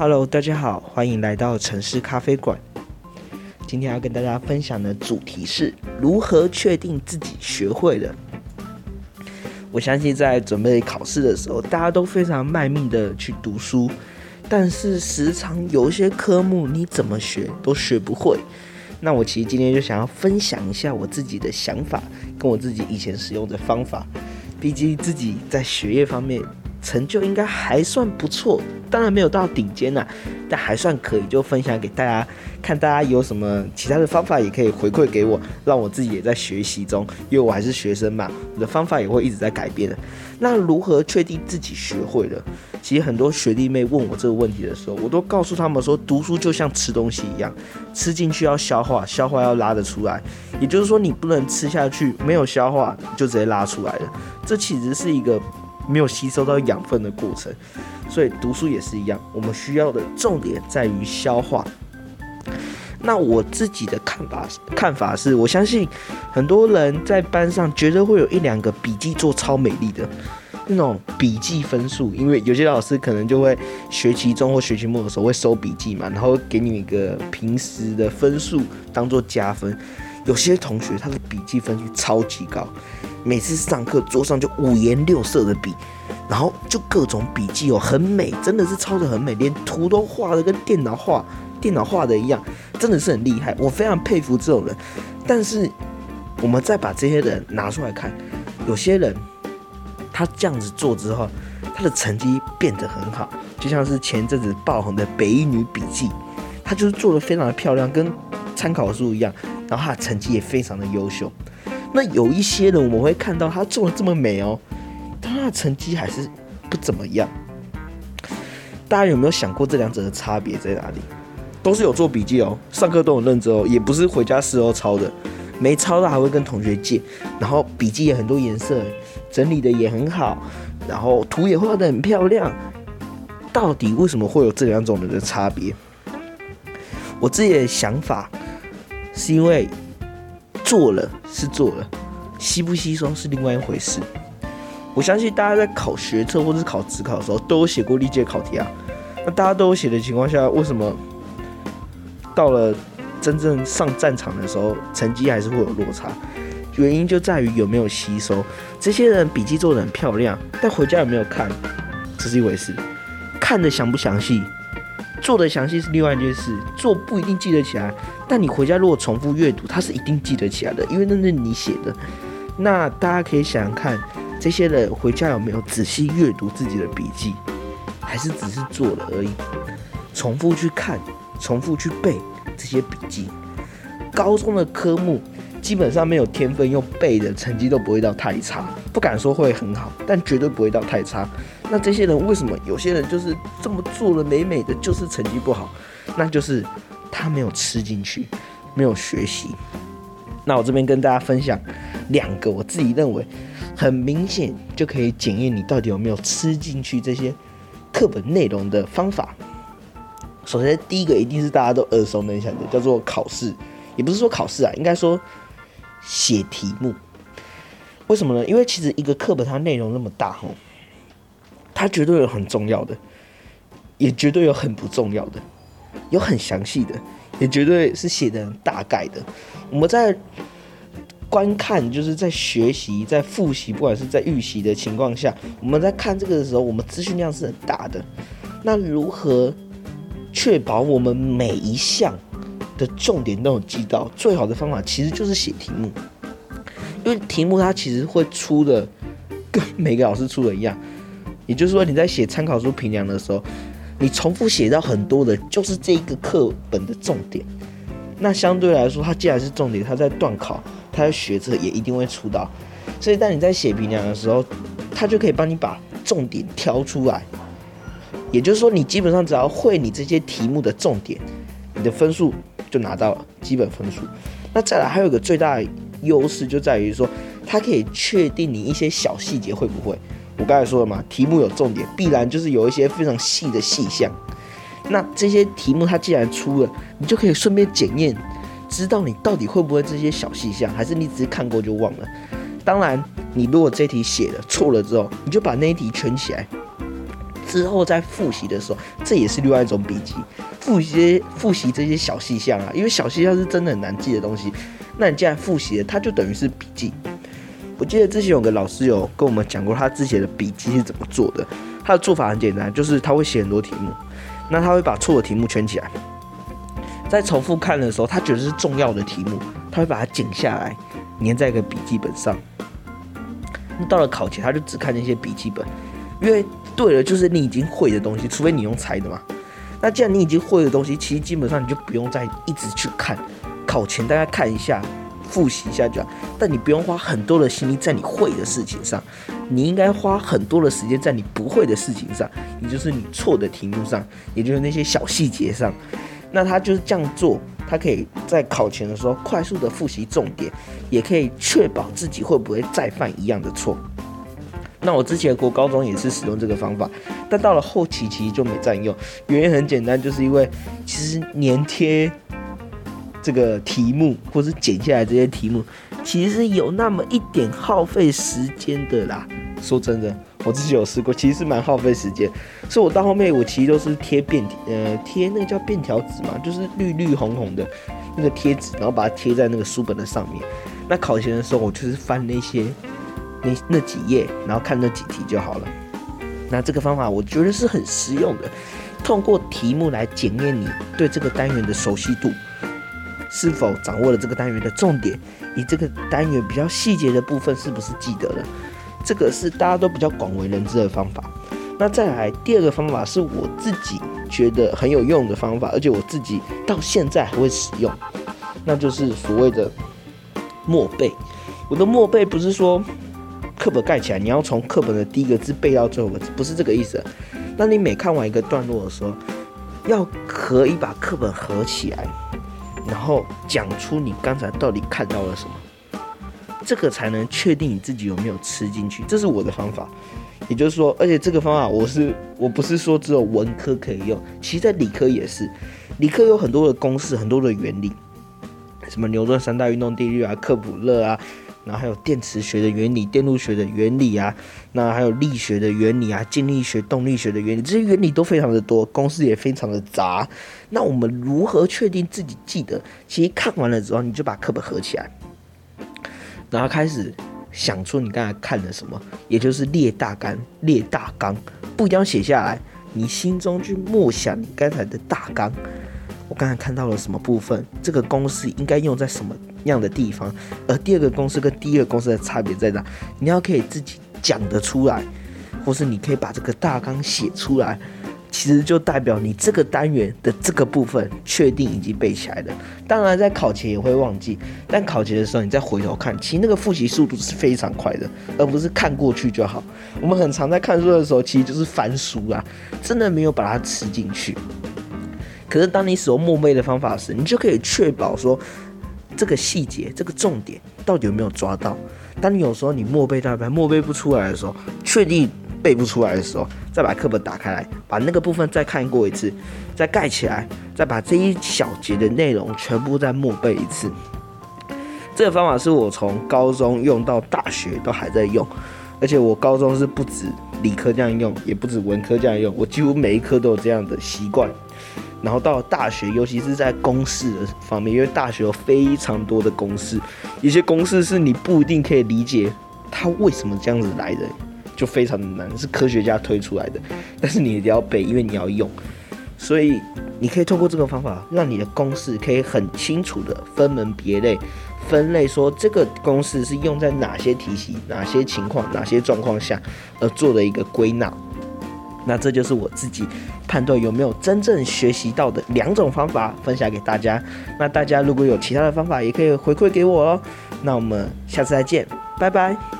Hello，大家好，欢迎来到城市咖啡馆。今天要跟大家分享的主题是如何确定自己学会了。我相信在准备考试的时候，大家都非常卖命的去读书，但是时常有一些科目你怎么学都学不会。那我其实今天就想要分享一下我自己的想法，跟我自己以前使用的方法。毕竟自己在学业方面。成就应该还算不错，当然没有到顶尖呐，但还算可以，就分享给大家看。大家有什么其他的方法，也可以回馈给我，让我自己也在学习中，因为我还是学生嘛，我的方法也会一直在改变的。那如何确定自己学会了？其实很多学弟妹问我这个问题的时候，我都告诉他们说，读书就像吃东西一样，吃进去要消化，消化要拉得出来。也就是说，你不能吃下去没有消化就直接拉出来了，这其实是一个。没有吸收到养分的过程，所以读书也是一样。我们需要的重点在于消化。那我自己的看法看法是，我相信很多人在班上绝对会有一两个笔记做超美丽的那种笔记分数，因为有些老师可能就会学期中或学期末的时候会收笔记嘛，然后给你一个平时的分数当做加分。有些同学他的笔记分数超级高。每次上课桌上就五颜六色的笔，然后就各种笔记哦，很美，真的是抄的很美，连图都画的跟电脑画、电脑画的一样，真的是很厉害，我非常佩服这种人。但是我们再把这些人拿出来看，有些人他这样子做之后，他的成绩变得很好，就像是前阵子爆红的北一女笔记，他就是做的非常的漂亮，跟参考书一样，然后他的成绩也非常的优秀。那有一些人，我们会看到他做的这么美哦，但他的成绩还是不怎么样。大家有没有想过这两者的差别在哪里？都是有做笔记哦，上课都很认真哦，也不是回家时候抄的，没抄到还会跟同学借，然后笔记也很多颜色，整理的也很好，然后图也画的很漂亮。到底为什么会有这两种人的差别？我自己的想法是因为。做了是做了，吸不吸收是另外一回事。我相信大家在考学测或者是考职考的时候都有写过历届考题啊。那大家都有写的情况下，为什么到了真正上战场的时候，成绩还是会有落差？原因就在于有没有吸收。这些人笔记做的很漂亮，但回家有没有看，这是一回事。看的详不详细？做的详细是另外一件事，做不一定记得起来，但你回家如果重复阅读，它是一定记得起来的，因为那是你写的。那大家可以想想看，这些人回家有没有仔细阅读自己的笔记，还是只是做了而已？重复去看，重复去背这些笔记。高中的科目基本上没有天分又背的成绩都不会到太差，不敢说会很好，但绝对不会到太差。那这些人为什么有些人就是这么做了美美的，就是成绩不好？那就是他没有吃进去，没有学习。那我这边跟大家分享两个我自己认为很明显就可以检验你到底有没有吃进去这些课本内容的方法。首先，第一个一定是大家都耳熟能详的，叫做考试，也不是说考试啊，应该说写题目。为什么呢？因为其实一个课本它内容那么大，吼。它绝对有很重要的，也绝对有很不重要的，有很详细的，也绝对是写的大概的。我们在观看，就是在学习、在复习，不管是在预习的情况下，我们在看这个的时候，我们资讯量是很大的。那如何确保我们每一项的重点都有记到？最好的方法其实就是写题目，因为题目它其实会出的跟每个老师出的一样。也就是说，你在写参考书评量的时候，你重复写到很多的，就是这一个课本的重点。那相对来说，它既然是重点，它在断考，它在学测也一定会出到。所以，当你在写评量的时候，它就可以帮你把重点挑出来。也就是说，你基本上只要会你这些题目的重点，你的分数就拿到了基本分数。那再来，还有一个最大的优势就在于说，它可以确定你一些小细节会不会。我刚才说了嘛，题目有重点，必然就是有一些非常细的细项。那这些题目它既然出了，你就可以顺便检验，知道你到底会不会这些小细项，还是你只是看过就忘了。当然，你如果这题写了错了之后，你就把那一题圈起来，之后在复习的时候，这也是另外一种笔记。复习复习这些小细项啊，因为小细项是真的很难记的东西。那你既然复习了，它就等于是笔记。我记得之前有个老师有跟我们讲过，他之前的笔记是怎么做的。他的做法很简单，就是他会写很多题目，那他会把错的题目圈起来，在重复看的时候，他觉得是重要的题目，他会把它剪下来，粘在一个笔记本上。那到了考前，他就只看那些笔记本，因为对了，就是你已经会的东西，除非你用猜的嘛。那既然你已经会的东西，其实基本上你就不用再一直去看，考前大家看一下。复习一下就好，但你不用花很多的心力在你会的事情上，你应该花很多的时间在你不会的事情上，也就是你错的题目上，也就是那些小细节上。那他就是这样做，他可以在考前的时候快速的复习重点，也可以确保自己会不会再犯一样的错。那我之前国高中也是使用这个方法，但到了后期其实就没占用，原因很简单，就是因为其实粘贴。这个题目，或是剪下来这些题目，其实有那么一点耗费时间的啦。说真的，我自己有试过，其实是蛮耗费时间。所以我到后面，我其实都是贴便呃贴那个叫便条纸嘛，就是绿绿红红的那个贴纸，然后把它贴在那个书本的上面。那考前的时候，我就是翻那些那那几页，然后看那几题就好了。那这个方法我觉得是很实用的，通过题目来检验你对这个单元的熟悉度。是否掌握了这个单元的重点？以这个单元比较细节的部分，是不是记得了？这个是大家都比较广为人知的方法。那再来第二个方法，是我自己觉得很有用的方法，而且我自己到现在还会使用，那就是所谓的默背。我的默背不是说课本盖起来，你要从课本的第一个字背到最后个字，不是这个意思。那你每看完一个段落的时候，要可以把课本合起来。然后讲出你刚才到底看到了什么，这个才能确定你自己有没有吃进去。这是我的方法，也就是说，而且这个方法我是我不是说只有文科可以用，其实在理科也是，理科有很多的公式，很多的原理，什么牛顿三大运动定律啊，克普勒啊。然后还有电磁学的原理、电路学的原理啊，那还有力学的原理啊、静力学、动力学的原理，这些原理都非常的多，公式也非常的杂。那我们如何确定自己记得？其实看完了之后，你就把课本合起来，然后开始想出你刚才看了什么，也就是列大纲、列大纲，不一定要写下来，你心中去默想你刚才的大纲。我刚才看到了什么部分？这个公式应该用在什么？样的地方，而第二个公式跟第一个公式的差别在哪？你要可以自己讲得出来，或是你可以把这个大纲写出来，其实就代表你这个单元的这个部分确定已经背起来了。当然，在考前也会忘记，但考前的时候你再回头看，其实那个复习速度是非常快的，而不是看过去就好。我们很常在看书的时候，其实就是翻书啊，真的没有把它吃进去。可是当你使用默背的方法时，你就可以确保说。这个细节，这个重点到底有没有抓到？当你有时候你默背大背默背不出来的时候，确定背不出来的时候，再把课本打开来，把那个部分再看过一次，再盖起来，再把这一小节的内容全部再默背一次。这个方法是我从高中用到大学都还在用，而且我高中是不止理科这样用，也不止文科这样用，我几乎每一科都有这样的习惯。然后到大学，尤其是在公式的方面，因为大学有非常多的公式，一些公式是你不一定可以理解它为什么这样子来的，就非常的难，是科学家推出来的，但是你一定要背，因为你要用，所以你可以通过这个方法，让你的公式可以很清楚的分门别类，分类说这个公式是用在哪些题型、哪些情况、哪些状况下而做的一个归纳。那这就是我自己判断有没有真正学习到的两种方法，分享给大家。那大家如果有其他的方法，也可以回馈给我哦。那我们下次再见，拜拜。